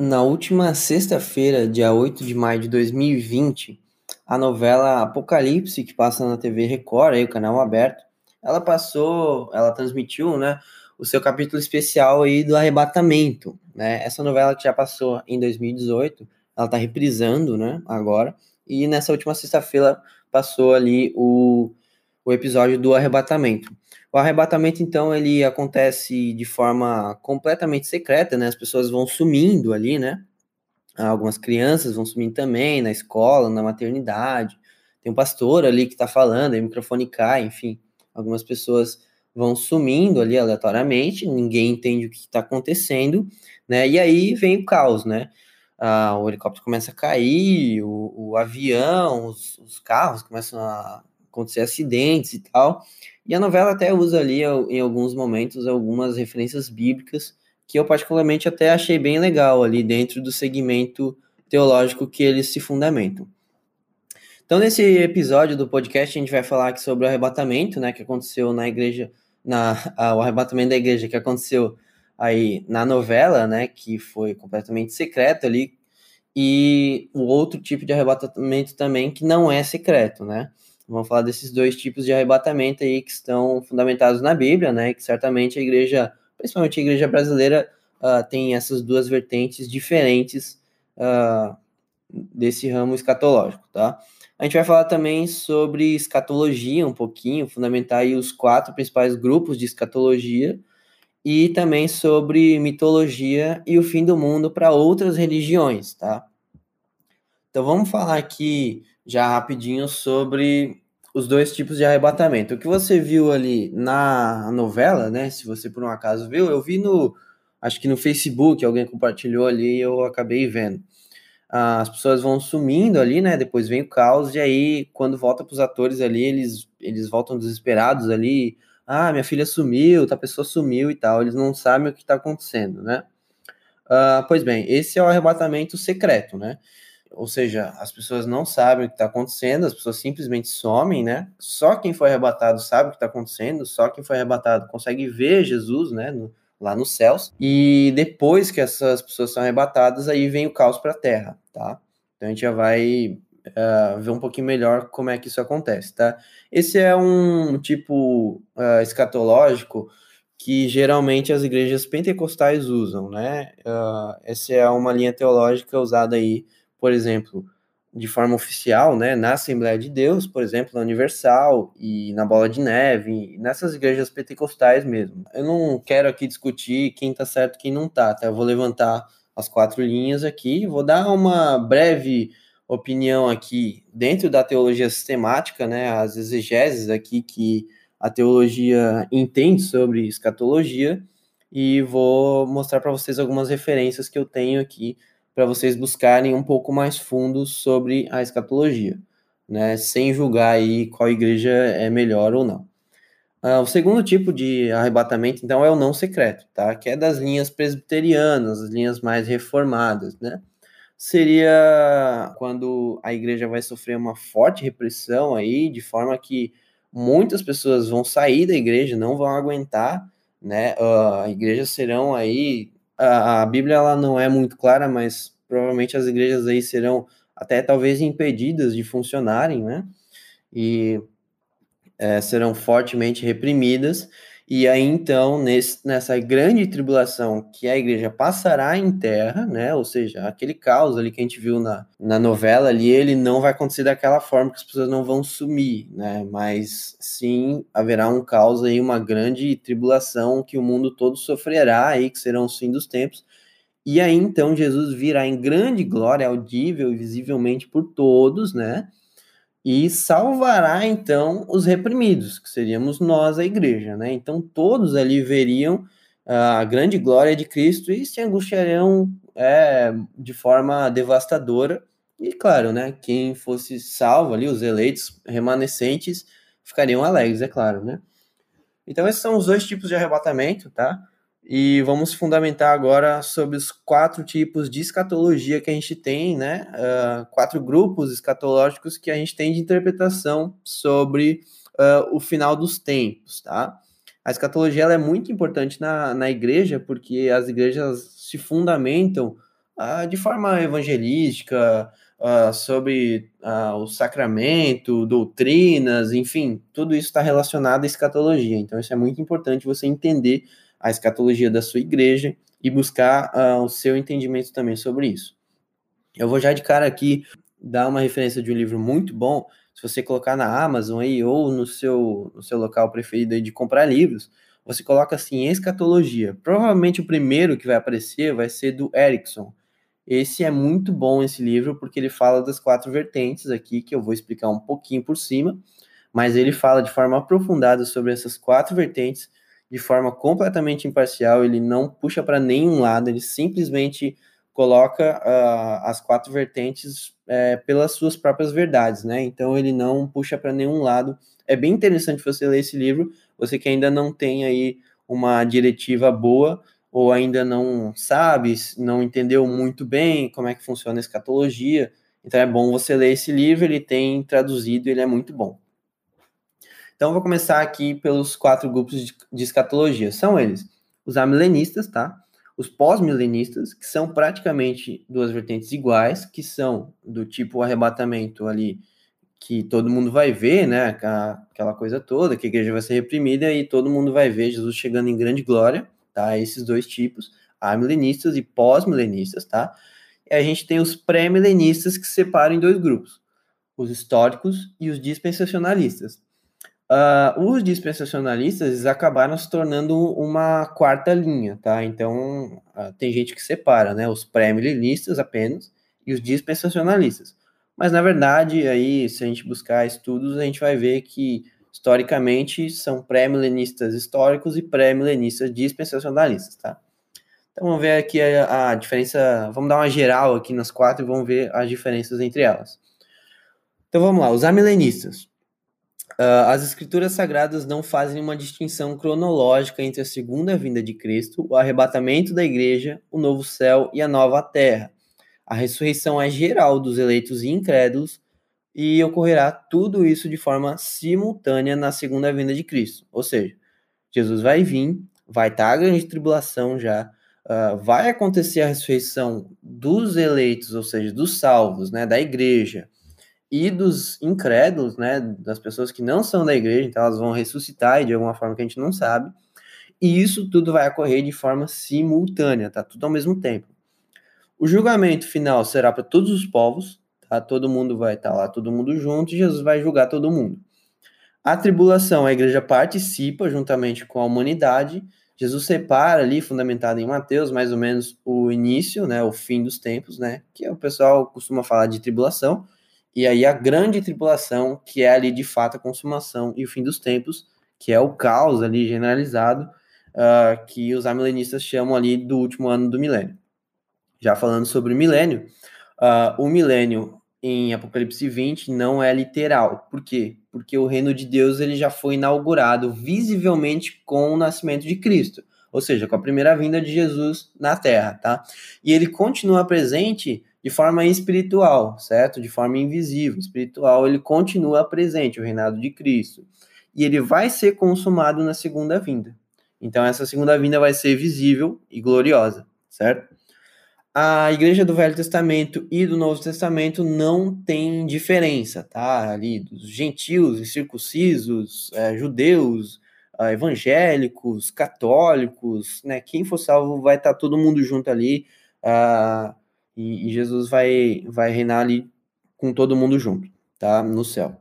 Na última sexta-feira, dia 8 de maio de 2020, a novela Apocalipse, que passa na TV Record, aí, o canal aberto, ela passou, ela transmitiu, né, o seu capítulo especial aí do arrebatamento, né? Essa novela que já passou em 2018, ela tá reprisando, né, agora, e nessa última sexta-feira passou ali o, o episódio do arrebatamento. O arrebatamento, então, ele acontece de forma completamente secreta, né? As pessoas vão sumindo ali, né? Algumas crianças vão sumindo também na escola, na maternidade. Tem um pastor ali que está falando, aí o microfone cai, enfim. Algumas pessoas vão sumindo ali aleatoriamente, ninguém entende o que está acontecendo, né? E aí vem o caos, né? Ah, o helicóptero começa a cair, o, o avião, os, os carros começam a acontecer acidentes e tal. E a novela até usa ali, em alguns momentos, algumas referências bíblicas, que eu particularmente até achei bem legal ali dentro do segmento teológico que eles se fundamentam. Então, nesse episódio do podcast, a gente vai falar aqui sobre o arrebatamento, né, que aconteceu na igreja, na, o arrebatamento da igreja que aconteceu aí na novela, né, que foi completamente secreto ali, e o outro tipo de arrebatamento também que não é secreto, né? Vamos falar desses dois tipos de arrebatamento aí que estão fundamentados na Bíblia, né? Que certamente a igreja, principalmente a igreja brasileira, uh, tem essas duas vertentes diferentes uh, desse ramo escatológico, tá? A gente vai falar também sobre escatologia um pouquinho, fundamentar aí os quatro principais grupos de escatologia e também sobre mitologia e o fim do mundo para outras religiões, tá? Então vamos falar aqui já rapidinho sobre os dois tipos de arrebatamento. O que você viu ali na novela, né? Se você por um acaso viu, eu vi no, acho que no Facebook, alguém compartilhou ali eu acabei vendo. As pessoas vão sumindo ali, né? Depois vem o caos, e aí, quando volta para os atores ali, eles, eles voltam desesperados ali. Ah, minha filha sumiu, a pessoa sumiu e tal. Eles não sabem o que está acontecendo, né? Uh, pois bem, esse é o arrebatamento secreto, né? Ou seja, as pessoas não sabem o que está acontecendo, as pessoas simplesmente somem, né? Só quem foi arrebatado sabe o que está acontecendo, só quem foi arrebatado consegue ver Jesus, né? No, lá nos céus. E depois que essas pessoas são arrebatadas, aí vem o caos para a terra, tá? Então a gente já vai uh, ver um pouquinho melhor como é que isso acontece, tá? Esse é um tipo uh, escatológico que geralmente as igrejas pentecostais usam, né? Uh, essa é uma linha teológica usada aí por exemplo, de forma oficial, né, na Assembleia de Deus, por exemplo, na Universal e na Bola de Neve, nessas igrejas pentecostais mesmo. Eu não quero aqui discutir quem tá certo quem não tá, tá? Eu vou levantar as quatro linhas aqui, vou dar uma breve opinião aqui dentro da teologia sistemática, né, as exegeses aqui que a teologia entende sobre escatologia e vou mostrar para vocês algumas referências que eu tenho aqui para vocês buscarem um pouco mais fundo sobre a escatologia, né, sem julgar aí qual igreja é melhor ou não. Uh, o segundo tipo de arrebatamento, então, é o não secreto, tá? Que é das linhas presbiterianas, as linhas mais reformadas, né? Seria quando a igreja vai sofrer uma forte repressão aí, de forma que muitas pessoas vão sair da igreja, não vão aguentar, né? Uh, igrejas serão aí a, a Bíblia ela não é muito clara, mas provavelmente as igrejas aí serão até talvez impedidas de funcionarem, né? E é, serão fortemente reprimidas. E aí, então, nesse, nessa grande tribulação que a igreja passará em terra, né? Ou seja, aquele caos ali que a gente viu na, na novela ali, ele não vai acontecer daquela forma que as pessoas não vão sumir, né? Mas sim haverá um caos aí, uma grande tribulação que o mundo todo sofrerá aí, que serão os fim dos tempos. E aí, então, Jesus virá em grande glória, audível e visivelmente por todos, né? E salvará então os reprimidos, que seríamos nós, a igreja, né? Então todos ali veriam a grande glória de Cristo e se angustiariam é, de forma devastadora. E claro, né? Quem fosse salvo ali, os eleitos remanescentes, ficariam alegres, é claro, né? Então esses são os dois tipos de arrebatamento, tá? E vamos fundamentar agora sobre os quatro tipos de escatologia que a gente tem, né? Uh, quatro grupos escatológicos que a gente tem de interpretação sobre uh, o final dos tempos, tá? A escatologia ela é muito importante na, na igreja, porque as igrejas se fundamentam uh, de forma evangelística, sobre o sacramento, doutrinas, enfim, tudo isso está relacionado à escatologia. Então, isso é muito importante você entender a escatologia da sua igreja e buscar uh, o seu entendimento também sobre isso. Eu vou já de cara aqui dar uma referência de um livro muito bom. Se você colocar na Amazon aí ou no seu, no seu local preferido aí de comprar livros, você coloca assim escatologia. Provavelmente o primeiro que vai aparecer vai ser do Erickson. Esse é muito bom esse livro porque ele fala das quatro vertentes aqui que eu vou explicar um pouquinho por cima, mas ele fala de forma aprofundada sobre essas quatro vertentes de forma completamente imparcial, ele não puxa para nenhum lado, ele simplesmente coloca uh, as quatro vertentes é, pelas suas próprias verdades, né? Então ele não puxa para nenhum lado. É bem interessante você ler esse livro, você que ainda não tem aí uma diretiva boa ou ainda não sabe, não entendeu muito bem como é que funciona a escatologia. Então é bom você ler esse livro, ele tem traduzido, ele é muito bom. Então, vou começar aqui pelos quatro grupos de, de escatologia. São eles os amilenistas, tá? Os pós-milenistas, que são praticamente duas vertentes iguais, que são do tipo arrebatamento ali, que todo mundo vai ver, né? Aquela coisa toda, que a igreja vai ser reprimida e todo mundo vai ver Jesus chegando em grande glória, tá? Esses dois tipos, amilenistas e pós-milenistas, tá? E a gente tem os pré-milenistas que se separam em dois grupos, os históricos e os dispensacionalistas. Uh, os dispensacionalistas acabaram se tornando uma quarta linha, tá? Então, uh, tem gente que separa, né? Os pré-milenistas apenas e os dispensacionalistas. Mas, na verdade, aí, se a gente buscar estudos, a gente vai ver que, historicamente, são pré-milenistas históricos e pré-milenistas dispensacionalistas, tá? Então, vamos ver aqui a, a diferença, vamos dar uma geral aqui nas quatro e vamos ver as diferenças entre elas. Então, vamos lá, os amilenistas. Uh, as escrituras sagradas não fazem uma distinção cronológica entre a segunda vinda de Cristo, o arrebatamento da igreja, o novo céu e a nova terra. A ressurreição é geral dos eleitos e incrédulos e ocorrerá tudo isso de forma simultânea na segunda vinda de Cristo. Ou seja, Jesus vai vir, vai estar a grande tribulação já, uh, vai acontecer a ressurreição dos eleitos, ou seja, dos salvos, né, da igreja e dos incrédulos, né, das pessoas que não são da igreja, então elas vão ressuscitar de alguma forma que a gente não sabe. E isso tudo vai ocorrer de forma simultânea, tá? Tudo ao mesmo tempo. O julgamento final será para todos os povos, tá? Todo mundo vai estar tá lá, todo mundo junto, e Jesus vai julgar todo mundo. A tribulação, a igreja participa juntamente com a humanidade. Jesus separa ali, fundamentado em Mateus, mais ou menos o início, né, o fim dos tempos, né, que o pessoal costuma falar de tribulação, e aí a grande tribulação, que é ali de fato a consumação e o fim dos tempos, que é o caos ali generalizado, uh, que os amilenistas chamam ali do último ano do milênio. Já falando sobre o milênio, uh, o milênio em Apocalipse 20 não é literal. Por quê? Porque o reino de Deus ele já foi inaugurado visivelmente com o nascimento de Cristo, ou seja, com a primeira vinda de Jesus na Terra, tá? E ele continua presente de forma espiritual, certo? De forma invisível. Espiritual, ele continua presente, o reinado de Cristo. E ele vai ser consumado na segunda vinda. Então, essa segunda vinda vai ser visível e gloriosa, certo? A igreja do Velho Testamento e do Novo Testamento não tem diferença, tá? Ali, dos gentios, incircuncisos, é, judeus, é, evangélicos, católicos, né? Quem for salvo vai estar todo mundo junto ali. Uh, e, e, Jesus vai, vai reinar ali com todo mundo junto, tá? No céu.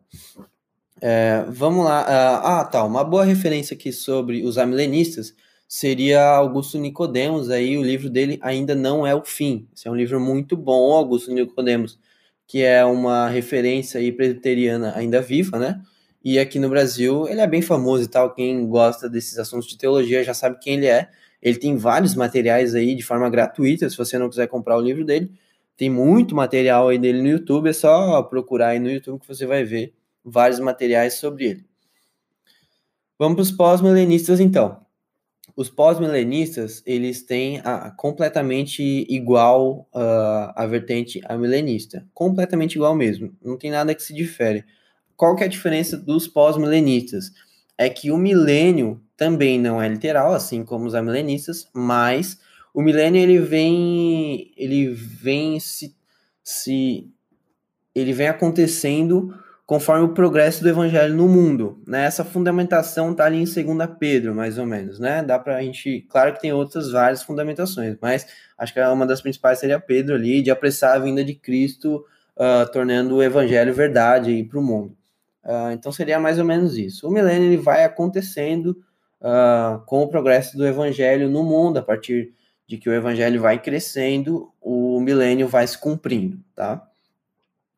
É, vamos lá. Ah, ah, tá. Uma boa referência aqui sobre os amilenistas seria Augusto Nicodemos. Aí o livro dele ainda não é o fim. Esse é um livro muito bom, Augusto Nicodemos, que é uma referência aí presbiteriana ainda viva, né? E aqui no Brasil ele é bem famoso e tal. Quem gosta desses assuntos de teologia já sabe quem ele é. Ele tem vários materiais aí de forma gratuita, se você não quiser comprar o livro dele. Tem muito material aí dele no YouTube, é só procurar aí no YouTube que você vai ver vários materiais sobre ele. Vamos para os pós-milenistas então. Os pós-milenistas, eles têm a, completamente igual uh, a vertente a milenista. Completamente igual mesmo. Não tem nada que se difere. Qual que é a diferença dos pós-milenistas? É que o milênio também não é literal, assim como os amilenistas, mas o milênio ele vem, ele vem se, se ele vem acontecendo conforme o progresso do evangelho no mundo, né? Essa fundamentação tá ali em 2 Pedro, mais ou menos, né? Dá pra gente, claro que tem outras várias fundamentações, mas acho que uma das principais seria Pedro ali, de apressar a vinda de Cristo, uh, tornando o evangelho verdade para o mundo. Uh, então seria mais ou menos isso. O milênio ele vai acontecendo uh, com o progresso do evangelho no mundo, a partir de que o evangelho vai crescendo, o milênio vai se cumprindo, tá?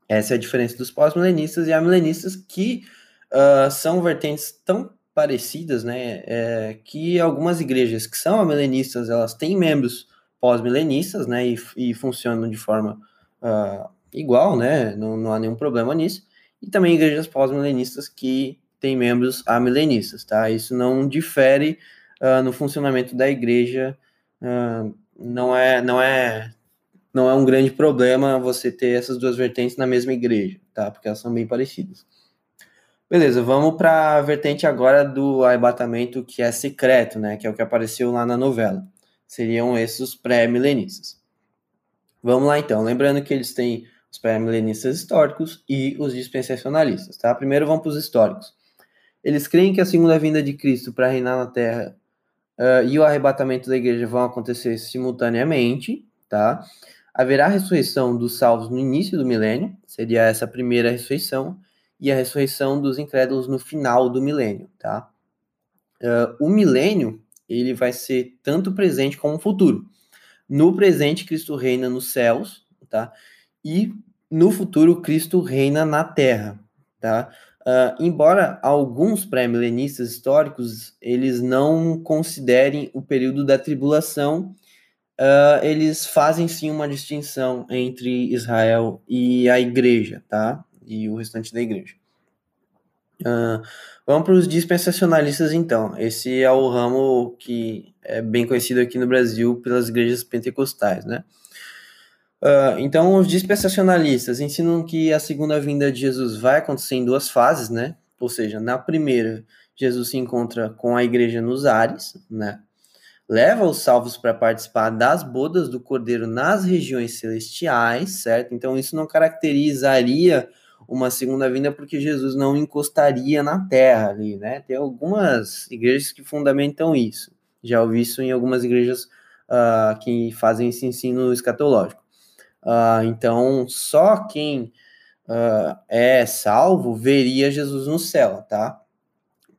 Essa é a diferença dos pós-milenistas e amilenistas, que uh, são vertentes tão parecidas, né, é, que algumas igrejas que são amilenistas, elas têm membros pós-milenistas, né, e, e, funcionam de forma igual, né, não, não, há nenhum problema nisso, e também igrejas pós-milenistas que têm membros amilenistas, tá, isso não difere uh, no funcionamento da igreja, não é, não é não é um grande problema você ter essas duas vertentes na mesma igreja, tá? Porque elas são bem parecidas. Beleza, vamos para a vertente agora do arrebatamento que é secreto, né? Que é o que apareceu lá na novela. Seriam esses os pré-milenistas. Vamos lá então, lembrando que eles têm os pré-milenistas históricos e os dispensacionalistas, tá? Primeiro vamos para os históricos. Eles creem que a segunda vinda de Cristo para reinar na Terra uh, e o arrebatamento da igreja vão acontecer simultaneamente, tá? Haverá a ressurreição dos salvos no início do milênio, seria essa primeira ressurreição, e a ressurreição dos incrédulos no final do milênio, tá? Uh, o milênio, ele vai ser tanto presente como futuro. No presente, Cristo reina nos céus, tá? E no futuro, Cristo reina na terra, tá? Uh, embora alguns pré-milenistas históricos, eles não considerem o período da tribulação uh, eles fazem sim uma distinção entre Israel e a igreja, tá? E o restante da igreja. Uh, vamos para os dispensacionalistas, então. Esse é o ramo que é bem conhecido aqui no Brasil pelas igrejas pentecostais, né? Uh, então, os dispensacionalistas ensinam que a segunda vinda de Jesus vai acontecer em duas fases, né? Ou seja, na primeira, Jesus se encontra com a igreja nos ares, né? leva os salvos para participar das bodas do Cordeiro nas regiões celestiais, certo? Então isso não caracterizaria uma segunda vinda porque Jesus não encostaria na terra ali, né? Tem algumas igrejas que fundamentam isso. Já ouvi isso em algumas igrejas uh, que fazem esse ensino escatológico. Uh, então, só quem uh, é salvo veria Jesus no céu, tá?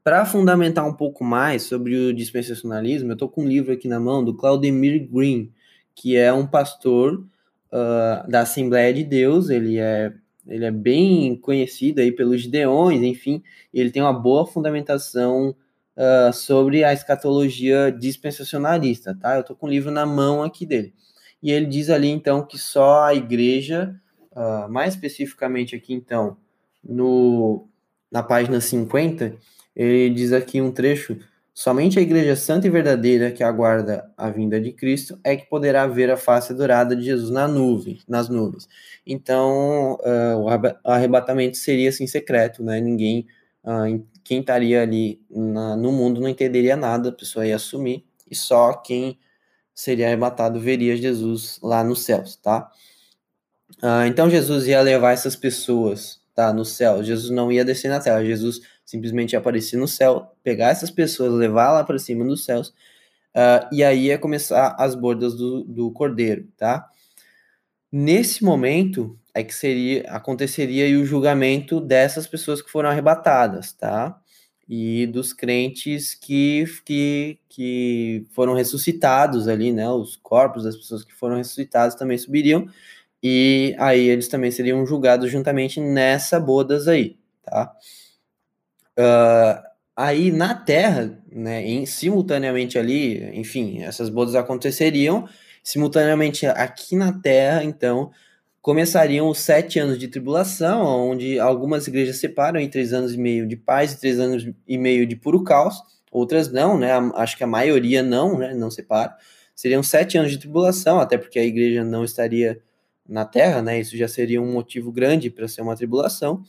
Para fundamentar um pouco mais sobre o dispensacionalismo, eu estou com um livro aqui na mão do Claudemir Green, que é um pastor uh, da Assembleia de Deus, ele é, ele é bem conhecido aí pelos Gideões, enfim, ele tem uma boa fundamentação uh, sobre a escatologia dispensacionalista, tá? Eu estou com o livro na mão aqui dele. E ele diz ali, então, que só a igreja, uh, mais especificamente aqui, então, no, na página 50, ele diz aqui um trecho: somente a Igreja Santa e Verdadeira, que aguarda a vinda de Cristo, é que poderá ver a face dourada de Jesus na nuvem, nas nuvens. Então, uh, o arrebatamento seria assim secreto, né? Ninguém, uh, quem estaria ali na, no mundo não entenderia nada, a pessoa ia assumir, e só quem seria arrebatado veria Jesus lá nos céus, tá? Uh, então Jesus ia levar essas pessoas, tá, no céu. Jesus não ia descer na terra. Jesus simplesmente aparecer no céu, pegar essas pessoas, levar lá para cima dos céus, uh, e aí é começar as bordas do, do cordeiro, tá? Nesse momento é que seria aconteceria o julgamento dessas pessoas que foram arrebatadas, tá? E dos crentes que, que, que foram ressuscitados ali, né? Os corpos das pessoas que foram ressuscitadas também subiriam, e aí eles também seriam julgados juntamente nessa bodas aí, tá? Uh, aí na Terra, né, em, simultaneamente ali, enfim, essas bodas aconteceriam, simultaneamente aqui na Terra, então, começariam os sete anos de tribulação, onde algumas igrejas separam em três anos e meio de paz e três anos e meio de puro caos, outras não, né, acho que a maioria não, né, não separa, seriam sete anos de tribulação, até porque a igreja não estaria na Terra, né, isso já seria um motivo grande para ser uma tribulação,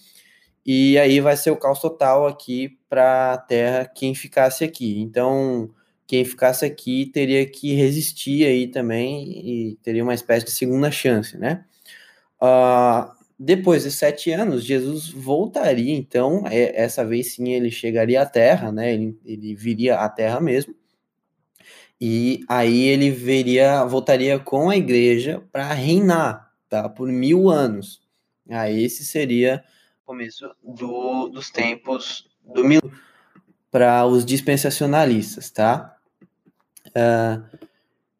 e aí vai ser o caos total aqui para a Terra quem ficasse aqui. Então, quem ficasse aqui teria que resistir aí também e teria uma espécie de segunda chance, né? Uh, depois de sete anos, Jesus voltaria, então, é, essa vez sim ele chegaria à Terra, né? Ele, ele viria à Terra mesmo. E aí ele veria, voltaria com a igreja para reinar, tá? Por mil anos. Aí esse seria o começo do, dos tempos do mil para os dispensacionalistas, tá? Uh,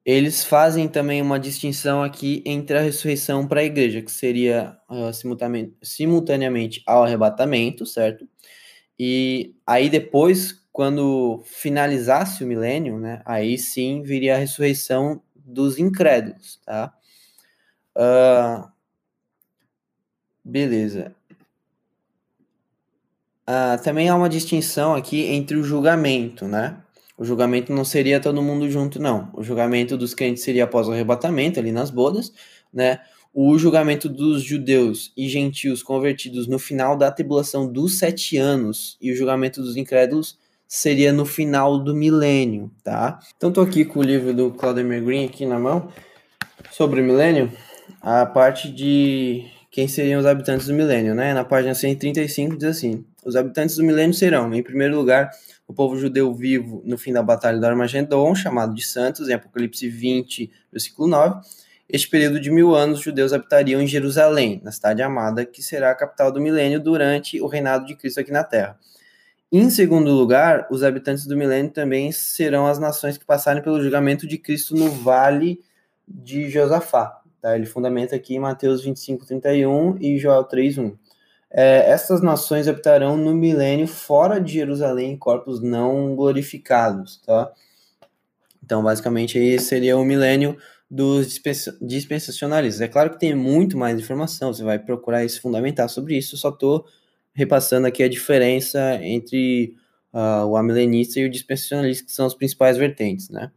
eles fazem também uma distinção aqui entre a ressurreição para a igreja, que seria uh, simultaneamente, ao arrebatamento, certo? E aí depois, quando finalizasse o milênio, né, aí sim viria a ressurreição dos incrédulos, tá? Uh, beleza. Uh, também há uma distinção aqui entre o julgamento, né? O julgamento não seria todo mundo junto, não. O julgamento dos crentes seria após o arrebatamento, ali nas bodas, né? O julgamento dos judeus e gentios convertidos no final da tribulação dos sete anos e o julgamento dos incrédulos seria no final do milênio, tá? Então tô aqui com o livro do Claudemir Green aqui na mão sobre o milênio, a parte de quem seriam os habitantes do milênio, né? Na página 135 diz assim: Os habitantes do milênio serão, em primeiro lugar, o povo judeu vivo no fim da batalha do Armagedon, chamado de Santos, em Apocalipse 20, versículo 9. Este período de mil anos, os judeus habitariam em Jerusalém, na cidade amada, que será a capital do milênio durante o reinado de Cristo aqui na Terra. Em segundo lugar, os habitantes do milênio também serão as nações que passarem pelo julgamento de Cristo no vale de Josafá. Tá? Ele fundamenta aqui em Mateus 25, 31 e Joel 3, 1 é, essas nações habitarão no milênio fora de Jerusalém em corpos não glorificados, tá? Então, basicamente, aí seria o milênio dos dispensacionalistas. É claro que tem muito mais informação, você vai procurar se fundamentar sobre isso, só estou repassando aqui a diferença entre uh, o amilenista e o dispensacionalista, que são as principais vertentes, né?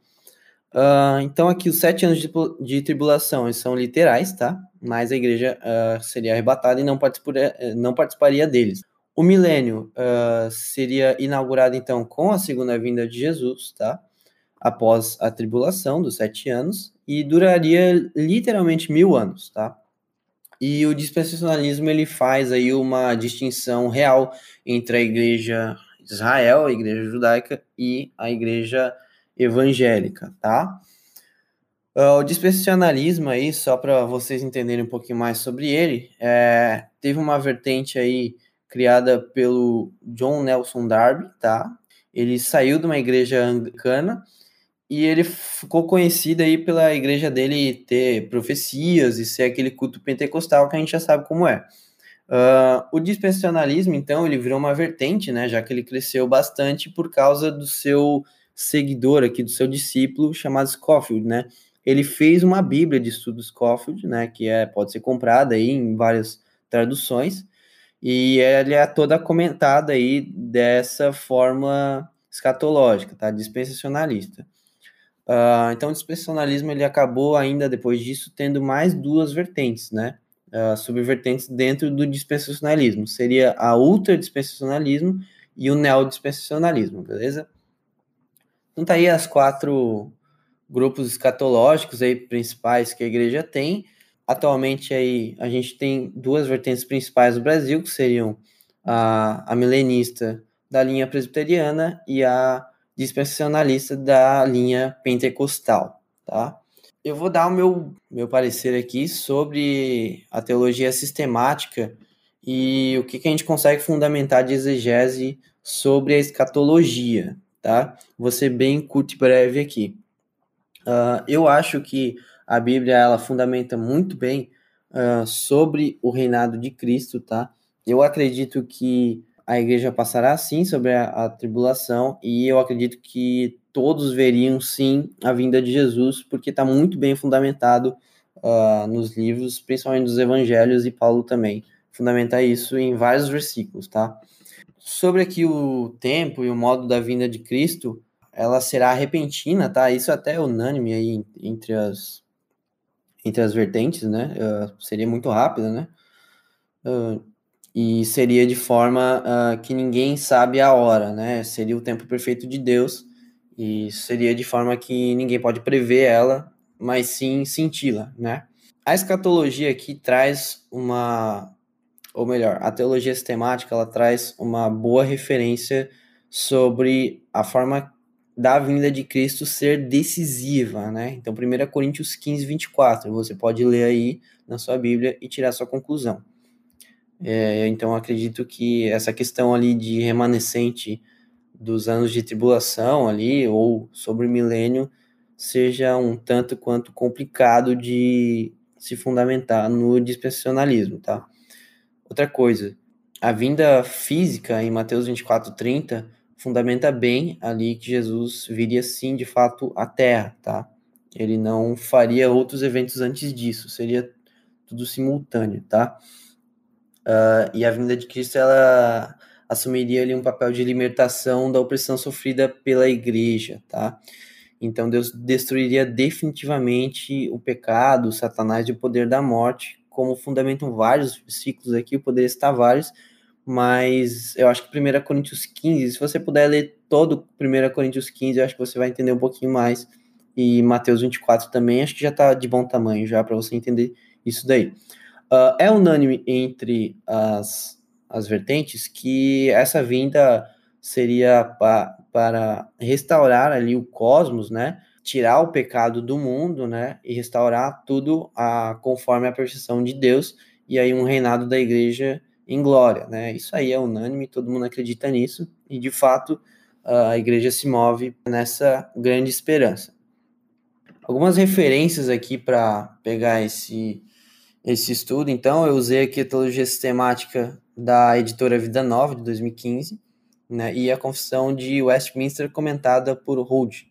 Uh, então, aqui os sete anos de, de tribulação são literais, tá? Mas a igreja uh, seria arrebatada e não participaria, não participaria deles. O milênio uh, seria inaugurado, então, com a segunda vinda de Jesus, tá? Após a tribulação dos sete anos e duraria literalmente mil anos, tá? E o dispensacionalismo ele faz aí uma distinção real entre a igreja Israel, a igreja judaica e a igreja evangélica, tá? Uh, o dispensacionalismo aí, só para vocês entenderem um pouquinho mais sobre ele, é, teve uma vertente aí criada pelo John Nelson Darby, tá? Ele saiu de uma igreja anglicana e ele ficou conhecido aí pela igreja dele ter profecias e ser aquele culto pentecostal que a gente já sabe como é. Uh, o dispensacionalismo, então, ele virou uma vertente, né? Já que ele cresceu bastante por causa do seu seguidor aqui do seu discípulo chamado Scofield, né? Ele fez uma Bíblia de estudos Scofield, né? Que é, pode ser comprada aí em várias traduções e ela é toda comentada aí dessa forma escatológica, tá? Dispensacionalista. Uh, então, o dispensacionalismo ele acabou ainda depois disso tendo mais duas vertentes, né? Uh, subvertentes dentro do dispensacionalismo. Seria a ultradispensacionalismo e o neodispensacionalismo, beleza? Então tá aí as quatro grupos escatológicos aí principais que a igreja tem. Atualmente aí a gente tem duas vertentes principais no Brasil, que seriam a, a milenista da linha presbiteriana e a dispensacionalista da linha pentecostal, tá? Eu vou dar o meu, meu parecer aqui sobre a teologia sistemática e o que, que a gente consegue fundamentar de exegese sobre a escatologia, tá? Ser bem curto e breve aqui. Uh, eu acho que a Bíblia ela fundamenta muito bem uh, sobre o reinado de Cristo, tá? Eu acredito que a igreja passará sim sobre a, a tribulação e eu acredito que todos veriam sim a vinda de Jesus, porque está muito bem fundamentado uh, nos livros, principalmente dos evangelhos, e Paulo também fundamenta isso em vários versículos, tá? Sobre aqui o tempo e o modo da vinda de Cristo, ela será repentina, tá? Isso até é unânime aí entre as entre as vertentes, né? Uh, seria muito rápida, né? Uh, e seria de forma uh, que ninguém sabe a hora, né? Seria o tempo perfeito de Deus E seria de forma que ninguém pode prever ela, mas sim senti-la, né? A escatologia aqui traz uma, ou melhor, a teologia sistemática ela traz uma boa referência sobre a forma da vinda de Cristo ser decisiva, né? Então, 1 Coríntios 15, 24, você pode ler aí na sua Bíblia e tirar sua conclusão. É, então, acredito que essa questão ali de remanescente dos anos de tribulação ali, ou sobre o milênio, seja um tanto quanto complicado de se fundamentar no dispensacionalismo, tá? Outra coisa, a vinda física em Mateus 24, 30 fundamenta bem ali que Jesus viria sim de fato à Terra, tá? Ele não faria outros eventos antes disso, seria tudo simultâneo, tá? Uh, e a vinda de Cristo ela assumiria ali um papel de libertação da opressão sofrida pela igreja, tá? Então Deus destruiria definitivamente o pecado, o Satanás e o poder da morte, como fundamentam vários ciclos aqui, o poder está vários, mas eu acho que 1 Coríntios 15, se você puder ler todo 1 Coríntios 15, eu acho que você vai entender um pouquinho mais, e Mateus 24 também, acho que já está de bom tamanho já para você entender isso daí. Uh, é unânime entre as, as vertentes que essa vinda seria pa, para restaurar ali o cosmos, né? Tirar o pecado do mundo, né? E restaurar tudo a, conforme a perfeição de Deus, e aí um reinado da igreja em glória, né? Isso aí é unânime, todo mundo acredita nisso e de fato a igreja se move nessa grande esperança. Algumas referências aqui para pegar esse esse estudo, então eu usei aqui a teologia sistemática da editora Vida Nova de 2015, né? E a confissão de Westminster comentada por Hood,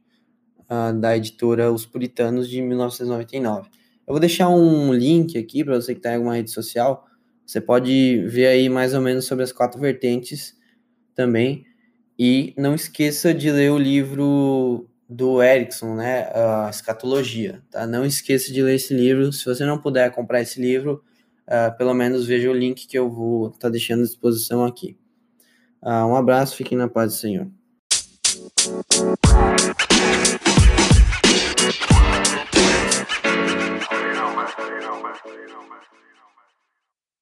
da editora Os Puritanos de 1999. Eu vou deixar um link aqui para você que está em alguma rede social você pode ver aí mais ou menos sobre as quatro vertentes também. E não esqueça de ler o livro do Erickson, né? A Escatologia, tá? Não esqueça de ler esse livro. Se você não puder comprar esse livro, uh, pelo menos veja o link que eu vou estar tá deixando à disposição aqui. Uh, um abraço, fiquem na paz do Senhor.